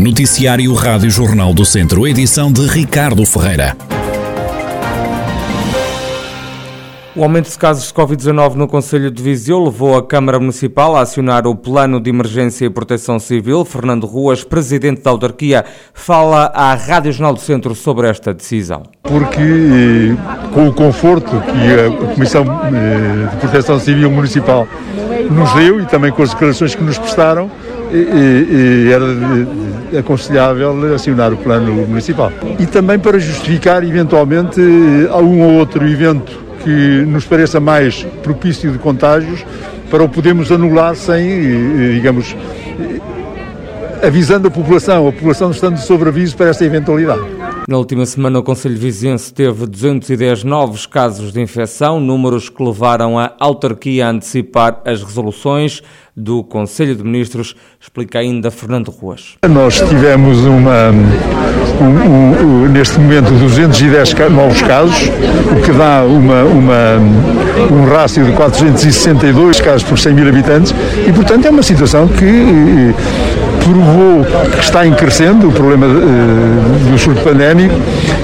Noticiário Rádio Jornal do Centro, edição de Ricardo Ferreira. O aumento de casos de Covid-19 no Conselho de Viseu levou a Câmara Municipal a acionar o Plano de Emergência e Proteção Civil. Fernando Ruas, presidente da autarquia, fala à Rádio Jornal do Centro sobre esta decisão. Porque, eh, com o conforto que a Comissão eh, de Proteção Civil Municipal nos deu e também com as declarações que nos prestaram, era aconselhável acionar o plano municipal. E também para justificar, eventualmente, um ou outro evento que nos pareça mais propício de contágios, para o podermos anular sem, digamos, avisando a população, a população estando sob aviso para esta eventualidade. Na última semana, o Conselho Vizense teve 210 novos casos de infecção, números que levaram a autarquia a antecipar as resoluções do Conselho de Ministros, explica ainda Fernando Ruas. Nós tivemos uma, um, um, neste momento 210 novos casos, o que dá uma, uma, um rácio de 462 casos por 100 mil habitantes e, portanto, é uma situação que provou que está em crescendo o problema uh, do surto pandémico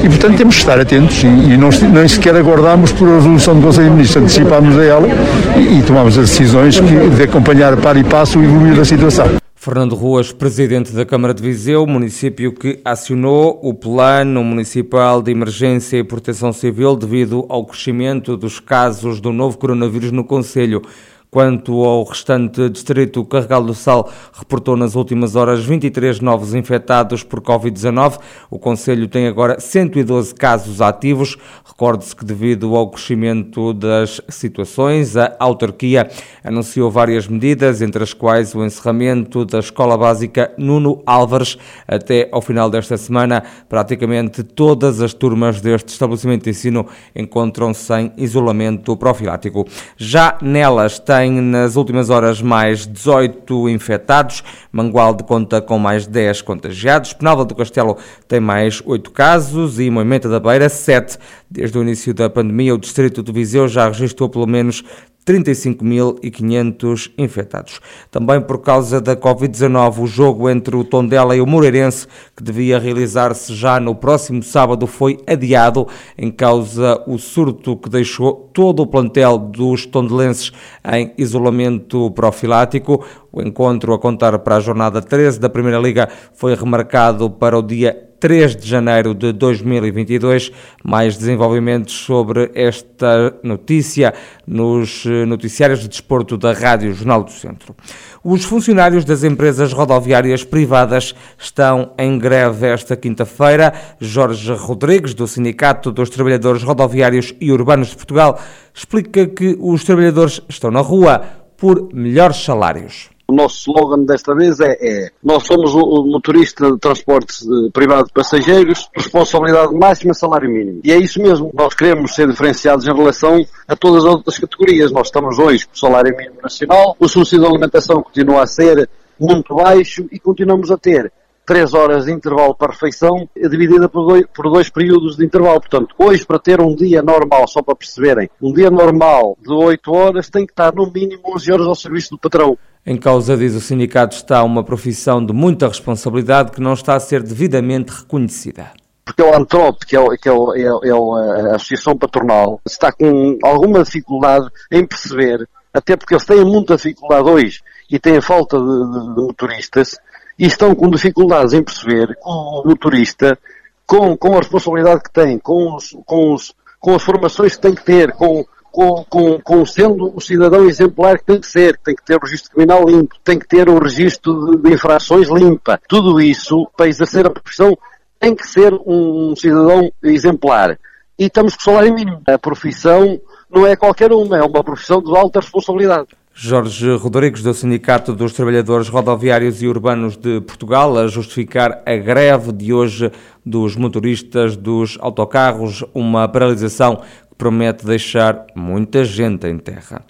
e, portanto, temos que estar atentos e, e não, nem sequer aguardamos por a resolução do Conselho de Ministros, antecipámos a ela e, e tomamos as decisões que, de acompanhar par e passo o evoluir da situação. Fernando Ruas, presidente da Câmara de Viseu, município que acionou o Plano Municipal de Emergência e Proteção Civil devido ao crescimento dos casos do novo coronavírus no Conselho. Quanto ao restante distrito, o Carregal do Sal reportou nas últimas horas 23 novos infectados por Covid-19. O Conselho tem agora 112 casos ativos. Recorde-se que, devido ao crescimento das situações, a autarquia anunciou várias medidas, entre as quais o encerramento da Escola Básica Nuno Álvares. Até ao final desta semana, praticamente todas as turmas deste estabelecimento de ensino encontram-se em isolamento profilático. Já nelas tem tem nas últimas horas mais 18 infectados, Mangualde conta com mais 10 contagiados, Penalva do Castelo tem mais 8 casos e Moimenta da Beira 7. Desde o início da pandemia, o distrito de Viseu já registrou pelo menos 35.500 infectados. Também por causa da Covid-19, o jogo entre o Tondela e o Moreirense, que devia realizar-se já no próximo sábado, foi adiado em causa o surto que deixou todo o plantel dos tondelenses em isolamento profilático. O encontro a contar para a jornada 13 da Primeira Liga foi remarcado para o dia 3 de janeiro de 2022. Mais desenvolvimentos sobre esta notícia nos eh, noticiários de desporto da Rádio Jornal do Centro. Os funcionários das empresas rodoviárias privadas estão em greve esta quinta-feira. Jorge Rodrigues, do Sindicato dos Trabalhadores Rodoviários e Urbanos de Portugal, explica que os trabalhadores estão na rua por melhores salários. O nosso slogan desta vez é, é nós somos o motorista de transporte eh, privado de passageiros, responsabilidade máxima, salário mínimo. E é isso mesmo. Nós queremos ser diferenciados em relação a todas as outras categorias. Nós estamos hoje com o salário mínimo nacional, o subsídio de alimentação continua a ser muito baixo e continuamos a ter três horas de intervalo para refeição, dividida por dois, por dois, períodos de intervalo. Portanto, hoje, para ter um dia normal, só para perceberem, um dia normal de 8 horas tem que estar no mínimo 11 horas ao serviço do patrão. Em causa, diz o sindicato, está uma profissão de muita responsabilidade que não está a ser devidamente reconhecida porque o ANTROP, que, é, que é, é, é, a Associação Patronal, está com alguma dificuldade em perceber, até porque eles têm muita dificuldade hoje e têm falta de, de, de motoristas, e estão com dificuldades em perceber que o motorista, com, com a responsabilidade que tem, com, os, com, os, com as formações que tem que ter, com, com, com, com, sendo o cidadão exemplar que tem que ser, tem que ter o registro criminal limpo, tem que ter o registro de, de infrações limpa. Tudo isso, para exercer a profissão, tem que ser um cidadão exemplar. E estamos com salário mínimo. A profissão não é qualquer uma, é uma profissão de alta responsabilidade. Jorge Rodrigues, do Sindicato dos Trabalhadores Rodoviários e Urbanos de Portugal, a justificar a greve de hoje dos motoristas dos autocarros, uma paralisação que promete deixar muita gente em terra.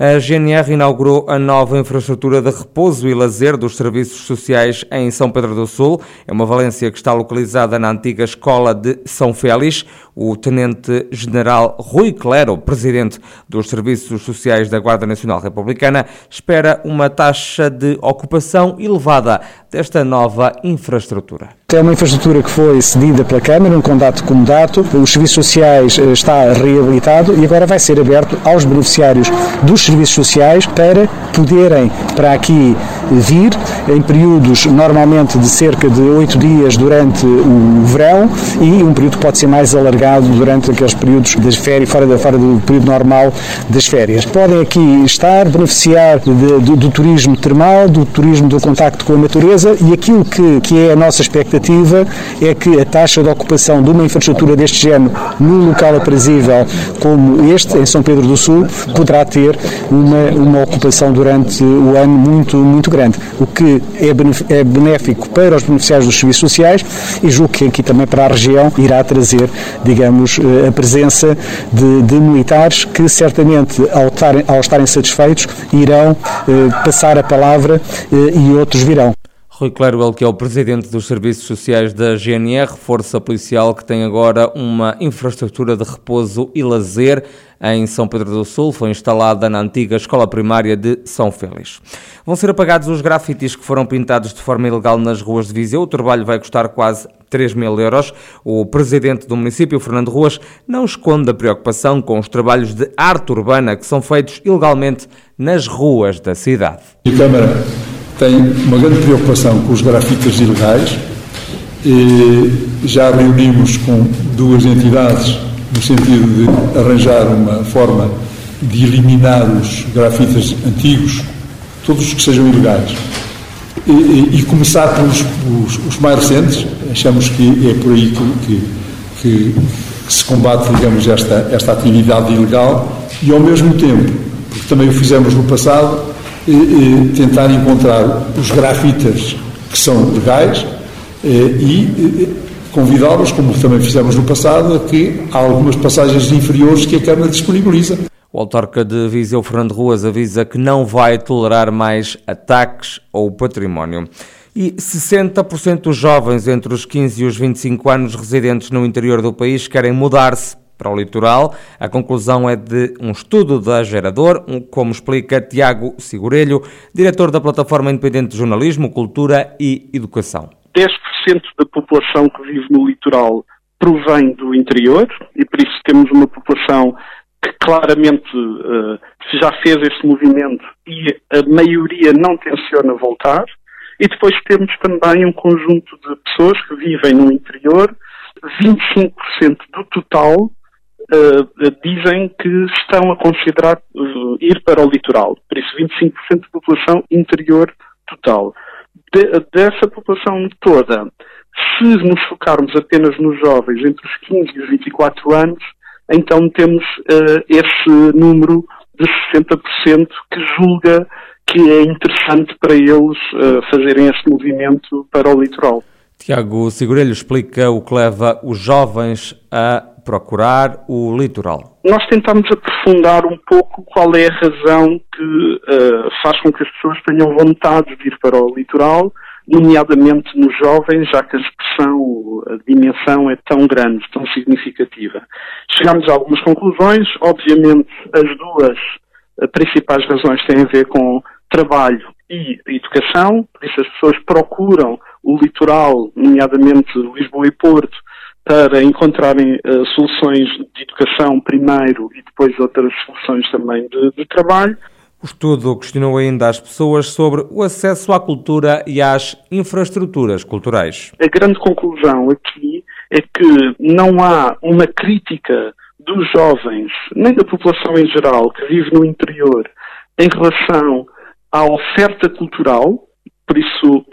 A GNR inaugurou a nova infraestrutura de repouso e lazer dos serviços sociais em São Pedro do Sul. É uma valência que está localizada na antiga Escola de São Félix. O Tenente-General Rui Clero, presidente dos Serviços Sociais da Guarda Nacional Republicana, espera uma taxa de ocupação elevada desta nova infraestrutura. É uma infraestrutura que foi cedida pela Câmara, um contato comodato, os serviços sociais eh, está reabilitado e agora vai ser aberto aos beneficiários dos serviços sociais para poderem para aqui vir em períodos normalmente de cerca de oito dias durante o verão e um período que pode ser mais alargado durante aqueles períodos das férias, fora, da, fora do período normal das férias. Podem aqui estar, beneficiar de, do, do turismo termal, do turismo do contacto com a natureza e aquilo que, que é a nossa expectativa é que a taxa de ocupação de uma infraestrutura deste género num local aprazível como este, em São Pedro do Sul, poderá ter uma, uma ocupação durante o ano muito, muito grande, o que é, é benéfico para os beneficiários dos serviços sociais e julgo que aqui também para a região irá trazer, digamos, eh, a presença de, de militares que certamente, ao estarem, ao estarem satisfeitos, irão eh, passar a palavra eh, e outros virão. Rui Claro, que é o presidente dos Serviços Sociais da GNR, força policial que tem agora uma infraestrutura de repouso e lazer em São Pedro do Sul, foi instalada na antiga escola primária de São Félix. Vão ser apagados os grafites que foram pintados de forma ilegal nas ruas de Viseu. O trabalho vai custar quase 3 mil euros. O presidente do município, Fernando Ruas, não esconde a preocupação com os trabalhos de arte urbana que são feitos ilegalmente nas ruas da cidade. E Câmara tem uma grande preocupação com os grafitas ilegais. Já reunimos com duas entidades no sentido de arranjar uma forma de eliminar os grafitas antigos, todos os que sejam ilegais. E, e, e começar pelos os, os, mais recentes, achamos que é por aí que, que, que se combate, digamos, esta, esta atividade ilegal e, ao mesmo tempo, porque também o fizemos no passado, tentar encontrar os grafitas que são legais e convidá-los, como também fizemos no passado, a que há algumas passagens inferiores que a Câmara disponibiliza. O autarca de Viseu, Fernando Ruas, avisa que não vai tolerar mais ataques ao património. E 60% dos jovens entre os 15 e os 25 anos residentes no interior do país querem mudar-se para o litoral. A conclusão é de um estudo da Gerador, como explica Tiago Sigurelho, diretor da plataforma independente de jornalismo, cultura e educação. 10% da população que vive no litoral provém do interior e por isso temos uma população que claramente uh, já fez este movimento e a maioria não tenciona voltar. E depois temos também um conjunto de pessoas que vivem no interior, 25% do total uh, dizem que estão a considerar uh, ir para o litoral. Por isso, 25% da população interior total. De, dessa população toda, se nos focarmos apenas nos jovens entre os 15 e os 24 anos, então temos uh, esse número de 60% que julga que é interessante para eles fazerem este movimento para o litoral. Tiago Segurelho explica o que leva os jovens a procurar o litoral? Nós tentamos aprofundar um pouco qual é a razão que uh, faz com que as pessoas tenham vontade de ir para o litoral, nomeadamente nos jovens, já que a expressão, a dimensão é tão grande, tão significativa. Chegamos a algumas conclusões, obviamente as duas eh, principais razões têm a ver com trabalho e educação, por isso as pessoas procuram o litoral, nomeadamente Lisboa e Porto, para encontrarem uh, soluções de educação primeiro e depois outras soluções também de, de trabalho. O estudo questionou ainda as pessoas sobre o acesso à cultura e às infraestruturas culturais. A grande conclusão aqui é que não há uma crítica dos jovens, nem da população em geral, que vive no interior, em relação à oferta cultural, por isso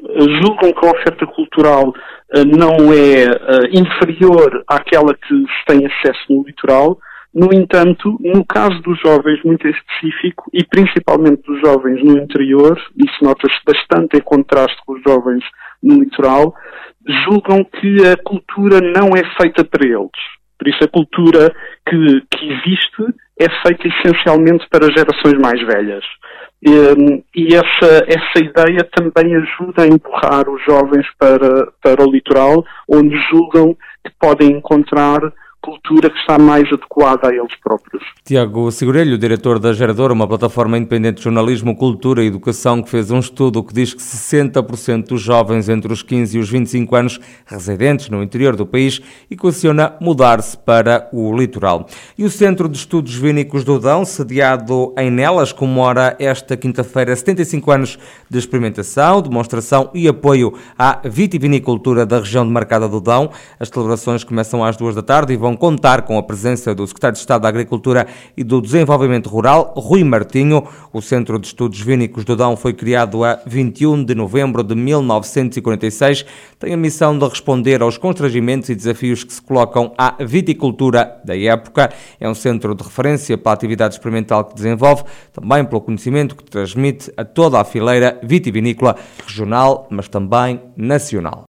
julgam que a oferta cultural uh, não é uh, inferior àquela que se tem acesso no litoral. No entanto, no caso dos jovens muito específico, e principalmente dos jovens no interior, isso nota-se bastante em contraste com os jovens no litoral, julgam que a cultura não é feita para eles. Por isso a cultura que, que existe é feita essencialmente para gerações mais velhas. E, e essa, essa ideia também ajuda a empurrar os jovens para, para o litoral, onde julgam que podem encontrar cultura que está mais adequada a eles próprios. Tiago Segurelho, diretor da Geradora, uma plataforma independente de jornalismo, cultura e educação, que fez um estudo que diz que 60% dos jovens entre os 15 e os 25 anos residentes no interior do país equaciona mudar-se para o litoral. E o Centro de Estudos Vínicos do Dão, sediado em Nelas, comemora esta quinta-feira 75 anos de experimentação, demonstração e apoio à vitivinicultura da região demarcada do Dão. As celebrações começam às duas da tarde e contar com a presença do Secretário de Estado da Agricultura e do Desenvolvimento Rural, Rui Martinho. O Centro de Estudos Vínicos do Dão foi criado a 21 de novembro de 1946. Tem a missão de responder aos constrangimentos e desafios que se colocam à viticultura da época. É um centro de referência para a atividade experimental que desenvolve, também pelo conhecimento que transmite a toda a fileira vitivinícola regional, mas também nacional.